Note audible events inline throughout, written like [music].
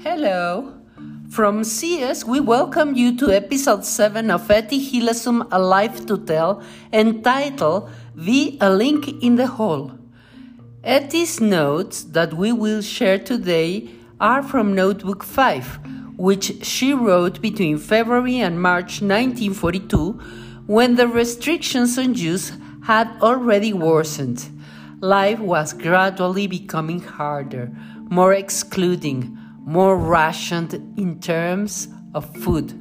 Hello. From CIEST, we welcome you to episode 7 of Etty Hillesum A Life to Tell, entitled The A Link in the Whole. Etty's notes that we will share today are from Notebook 5, which she wrote between February and March 1942 when the restrictions on Jews had already worsened. Life was gradually becoming harder, more excluding, more rationed in terms of food,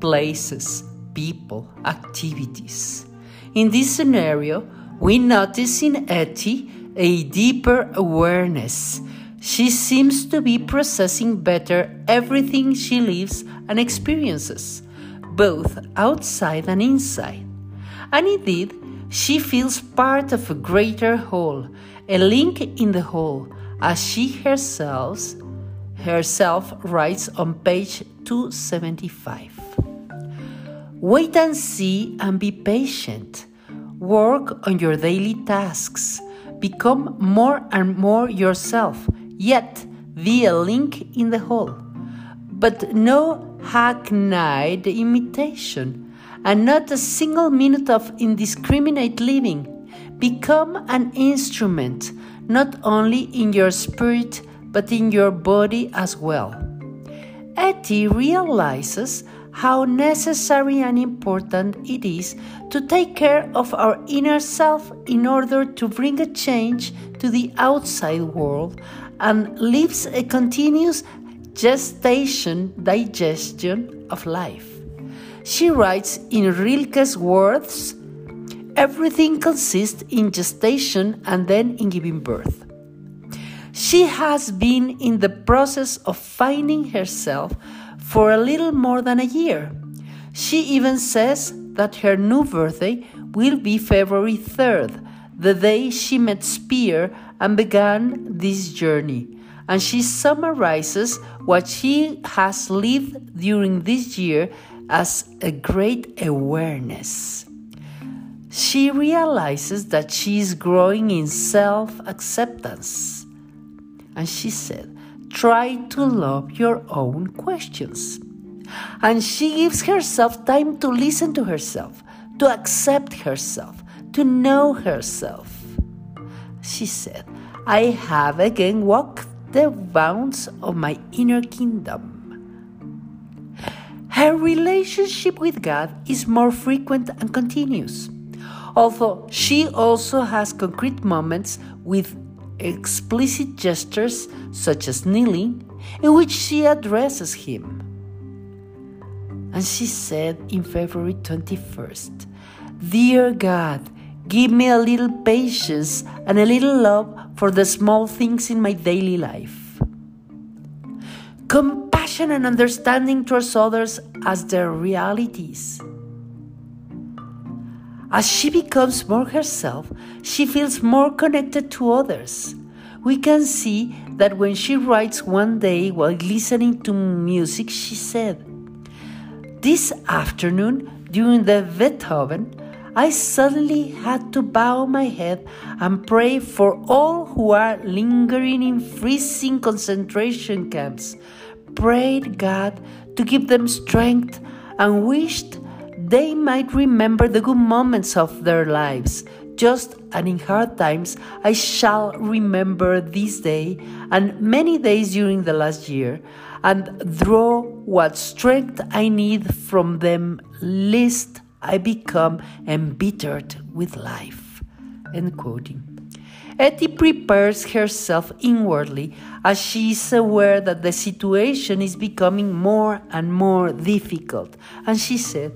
places, people, activities. In this scenario, we notice in Etty a deeper awareness. She seems to be processing better everything she lives and experiences, both outside and inside. And indeed, she feels part of a greater whole, a link in the whole, as she herself herself writes on page 275. Wait and see and be patient. Work on your daily tasks. Become more and more yourself, yet be a link in the whole. But no hackneyed imitation, and not a single minute of indiscriminate living. Become an instrument, not only in your spirit but in your body as well. Etty realizes how necessary and important it is to take care of our inner self in order to bring a change to the outside world and lives a continuous gestation digestion of life. She writes in Rilke's words everything consists in gestation and then in giving birth. She has been in the process of finding herself for a little more than a year. She even says that her new birthday will be February 3rd, the day she met Spier and began this journey. And she summarizes what she has lived during this year as a great awareness. She realizes that she is growing in self acceptance and she said, Try to love your own questions. And she gives herself time to listen to herself, to accept herself, to know herself. She said, I have again walked the bounds of my inner kingdom. Her relationship with God is more frequent and continuous, although she also has concrete moments with explicit gestures such as kneeling, in which she addresses him. And she said in February 21st, Dear God, give me a little patience and a little love for the small things in my daily life. Compassion and understanding towards others as their realities as she becomes more herself, she feels more connected to others. We can see that when she writes one day while listening to music, she said, This afternoon, during the Beethoven, I suddenly had to bow my head and pray for all who are lingering in freezing concentration camps. Prayed God to give them strength and wished they might remember the good moments of their lives. Just and in hard times, I shall remember this day and many days during the last year, and draw what strength I need from them, lest I become embittered with life. End quoting. Etty prepares herself inwardly as she is aware that the situation is becoming more and more difficult. And she said,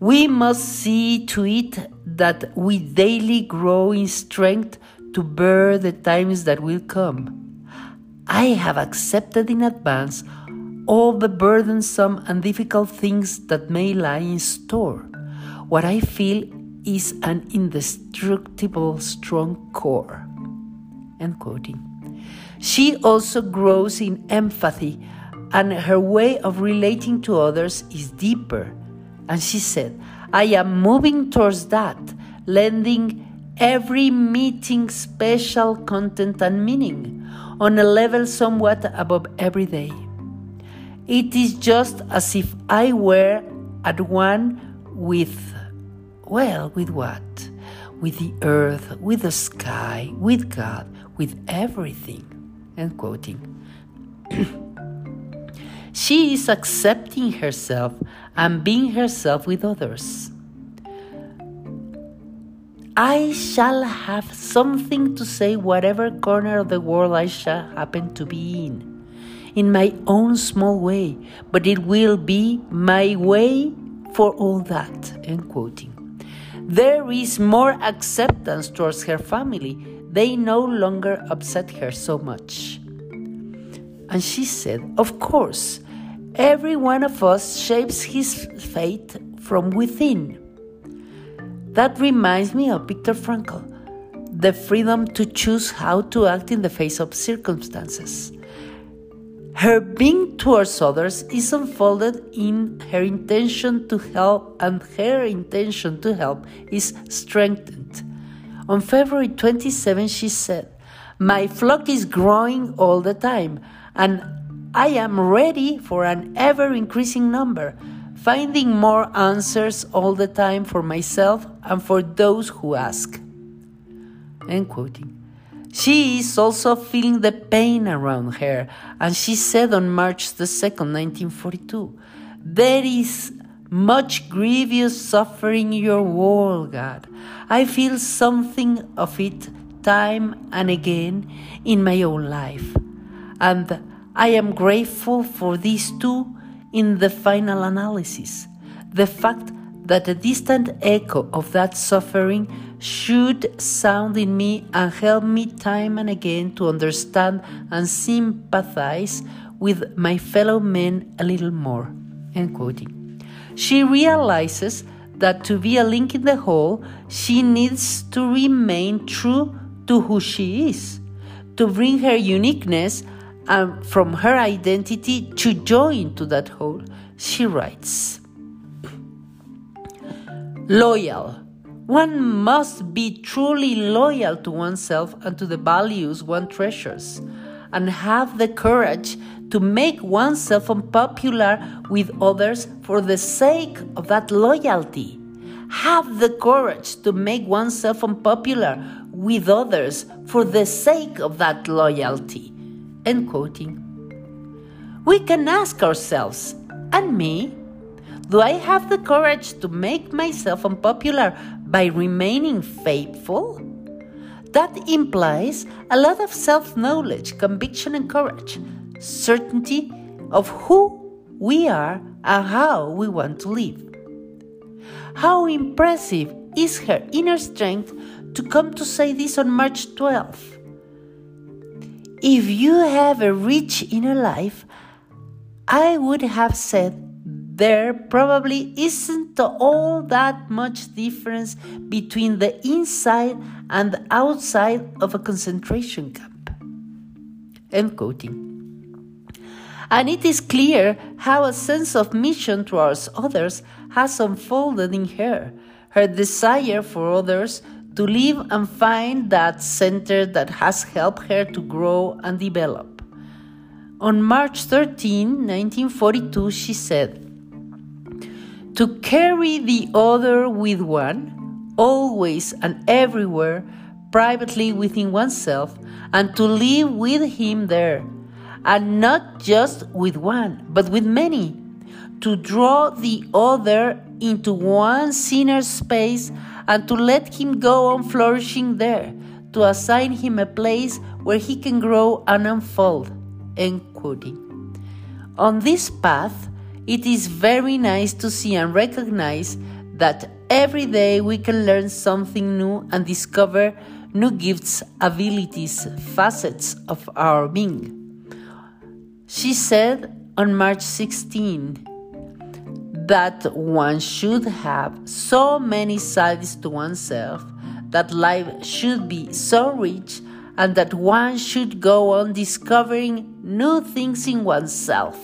we must see to it that we daily grow in strength to bear the times that will come. I have accepted in advance all the burdensome and difficult things that may lie in store. What I feel is an indestructible, strong core. End quoting. She also grows in empathy, and her way of relating to others is deeper and she said, I am moving towards that, lending every meeting special content and meaning on a level somewhat above every day. It is just as if I were at one with, well, with what? With the earth, with the sky, with God, with everything. End quoting. [clears throat] she is accepting herself and being herself with others. I shall have something to say, whatever corner of the world I shall happen to be in, in my own small way, but it will be my way for all that. End quoting. There is more acceptance towards her family. They no longer upset her so much. And she said, Of course, every one of us shapes his fate from within. That reminds me of Viktor Frankl the freedom to choose how to act in the face of circumstances. Her being towards others is unfolded in her intention to help, and her intention to help is strengthened. On February 27, she said, My flock is growing all the time, and I am ready for an ever increasing number finding more answers all the time for myself and for those who ask. End quoting. She is also feeling the pain around her, and she said on March the 2nd, 1942, There is much grievous suffering in your world, God. I feel something of it time and again in my own life. And I am grateful for these too in the final analysis. The fact that a distant echo of that suffering should sound in me and help me time and again to understand and sympathize with my fellow men a little more. End quoting. She realizes that to be a link in the whole, she needs to remain true to who she is, to bring her uniqueness and from her identity to join to that whole. She writes Loyal. One must be truly loyal to oneself and to the values one treasures, and have the courage to make oneself unpopular with others for the sake of that loyalty. Have the courage to make oneself unpopular with others for the sake of that loyalty. Quoting. We can ask ourselves, and me, do I have the courage to make myself unpopular by remaining faithful? That implies a lot of self knowledge, conviction, and courage, certainty of who we are and how we want to live. How impressive is her inner strength to come to say this on March 12th? If you have a rich inner life, I would have said there probably isn't all that much difference between the inside and the outside of a concentration camp. End quoting. And it is clear how a sense of mission towards others has unfolded in her. Her desire for others to live and find that center that has helped her to grow and develop. On March 13, 1942, she said, To carry the other with one, always and everywhere, privately within oneself, and to live with him there, and not just with one, but with many, to draw the other into one inner space and to let him go on flourishing there, to assign him a place where he can grow and unfold. End quoting. On this path, it is very nice to see and recognize that every day we can learn something new and discover new gifts, abilities, facets of our being. She said on March 16, that one should have so many sides to oneself, that life should be so rich, and that one should go on discovering new things in oneself.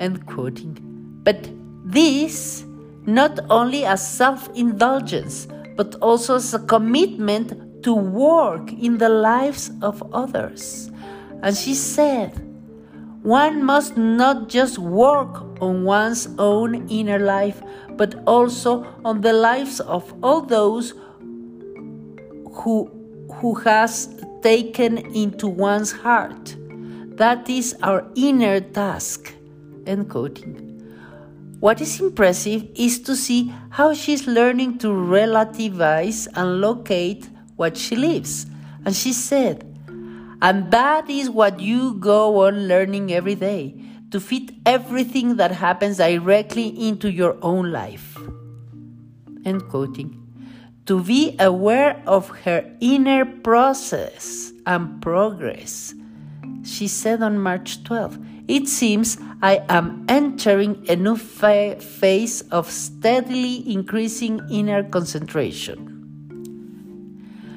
End quoting. But this not only as self indulgence, but also as a commitment to work in the lives of others. And she said, one must not just work on one's own inner life, but also on the lives of all those who, who has taken into one's heart. That is our inner task. End quoting. What is impressive is to see how she's learning to relativize and locate what she lives. And she said, and that is what you go on learning every day to fit everything that happens directly into your own life. End quoting. To be aware of her inner process and progress. She said on March 12, It seems I am entering a new fa- phase of steadily increasing inner concentration.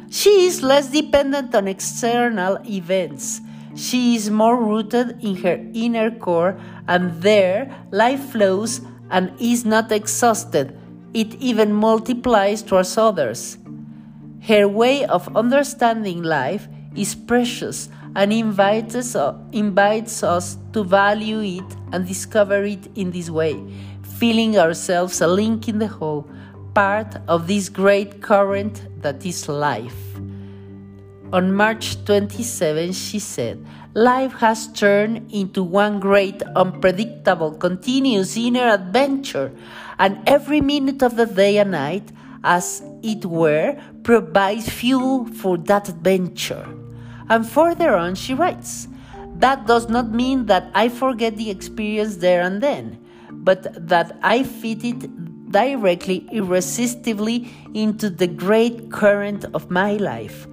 She is less dependent on external events. She is more rooted in her inner core, and there life flows and is not exhausted. It even multiplies towards others. Her way of understanding life is precious and invites us, invites us to value it and discover it in this way, feeling ourselves a link in the whole part of this great current that is life. On March 27, she said, Life has turned into one great, unpredictable, continuous inner adventure, and every minute of the day and night, as it were, provides fuel for that adventure. And further on, she writes, That does not mean that I forget the experience there and then, but that I fit it directly, irresistibly into the great current of my life.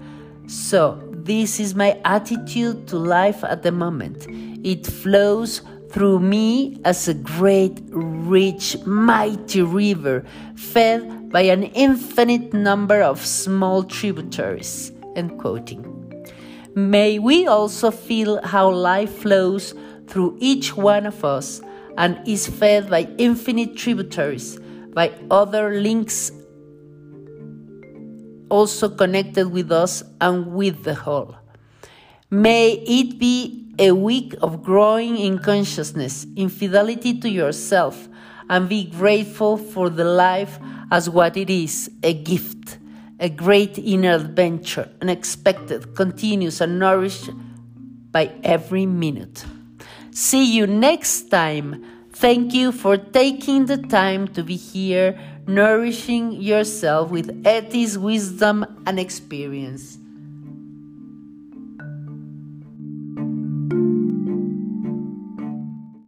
So, this is my attitude to life at the moment. It flows through me as a great, rich, mighty river fed by an infinite number of small tributaries. End quoting. May we also feel how life flows through each one of us and is fed by infinite tributaries by other links also connected with us and with the whole. May it be a week of growing in consciousness, in fidelity to yourself, and be grateful for the life as what it is a gift, a great inner adventure, unexpected, continuous, and nourished by every minute. See you next time Thank you for taking the time to be here, nourishing yourself with Etty's wisdom and experience.